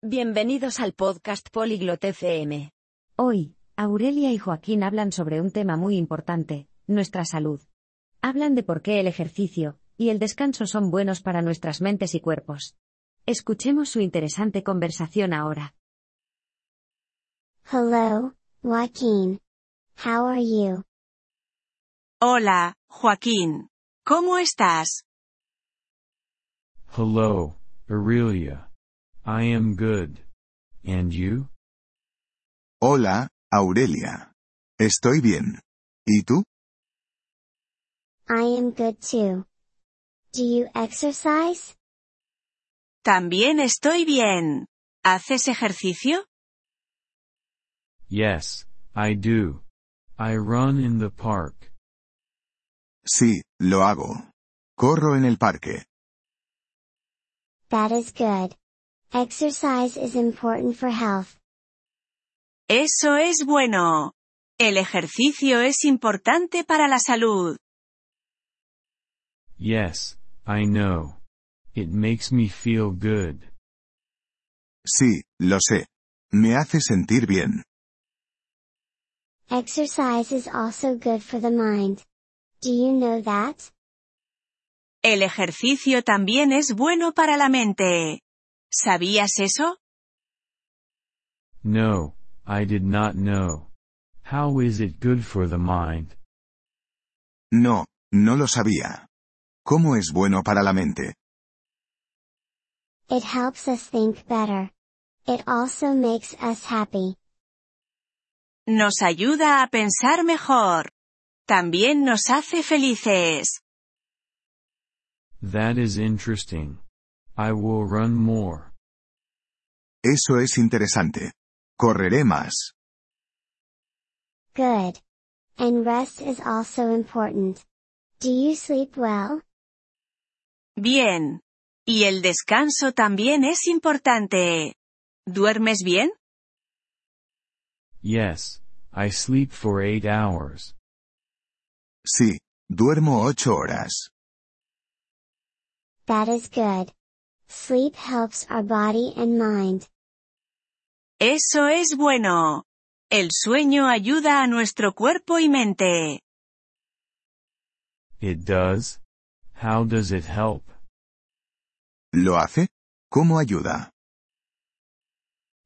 Bienvenidos al podcast Polyglot FM. Hoy, Aurelia y Joaquín hablan sobre un tema muy importante, nuestra salud. Hablan de por qué el ejercicio y el descanso son buenos para nuestras mentes y cuerpos. Escuchemos su interesante conversación ahora. Hello, Joaquin. How are you? Hola, Joaquín. ¿Cómo estás? Hello, Aurelia. I am good. And you? Hola, Aurelia. Estoy bien. ¿Y tú? I am good too. Do you exercise? También estoy bien. ¿Haces ejercicio? Yes, I do. I run in the park. Sí, lo hago. Corro en el parque. That is good. Exercise is important for health. Eso es bueno. El ejercicio es importante para la salud. Yes, I know. It makes me feel good. Sí, lo sé. Me hace sentir bien. Exercise is also good for the mind. Do you know that? El ejercicio también es bueno para la mente. ¿Sabías eso? No, I did not know. How is it good for the mind? No, no lo sabía. ¿Cómo es bueno para la mente? It helps us think better. It also makes us happy. Nos ayuda a pensar mejor. También nos hace felices. That is interesting. I will run more. Eso es interesante. Correré más. Good. And rest is also important. Do you sleep well? Bien. Y el descanso también es importante. ¿Duermes bien? Yes, I sleep for eight hours. Sí, duermo ocho horas. That is good. Sleep helps our body and mind. Eso es bueno. El sueño ayuda a nuestro cuerpo y mente. It does? How does it help? ¿Lo hace? ¿Cómo ayuda?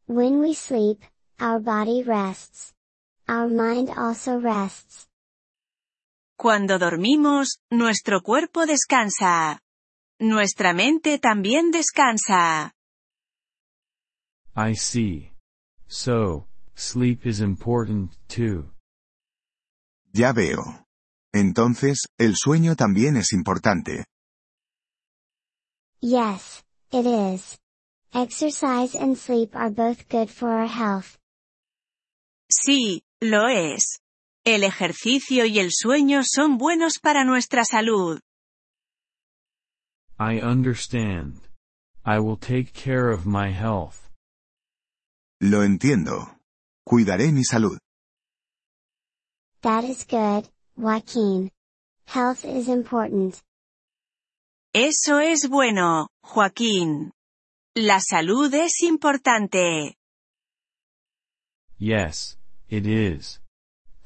When we sleep, our body rests. Our mind also rests. Cuando dormimos, nuestro cuerpo descansa. Nuestra mente también descansa. I see. So, sleep is important too. Ya veo. Entonces, el sueño también es importante. Yes, it is. Exercise and sleep are both good for our health. Sí, lo es. El ejercicio y el sueño son buenos para nuestra salud. I understand. I will take care of my health. Lo entiendo. Cuidaré mi salud. That is good, Joaquin. Health is important. Eso es bueno, Joaquín. La salud es importante. Yes, it is.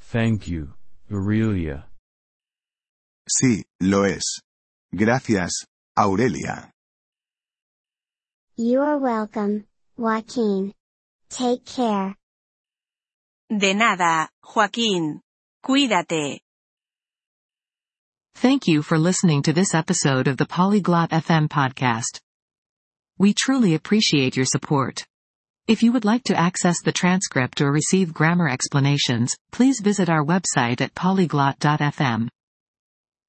Thank you, Aurelia. Sí, lo es. Gracias, Aurelia. You are welcome, Joaquin. Take care. De nada, Joaquín. Cuídate. Thank you for listening to this episode of the Polyglot FM podcast. We truly appreciate your support. If you would like to access the transcript or receive grammar explanations, please visit our website at polyglot.fm.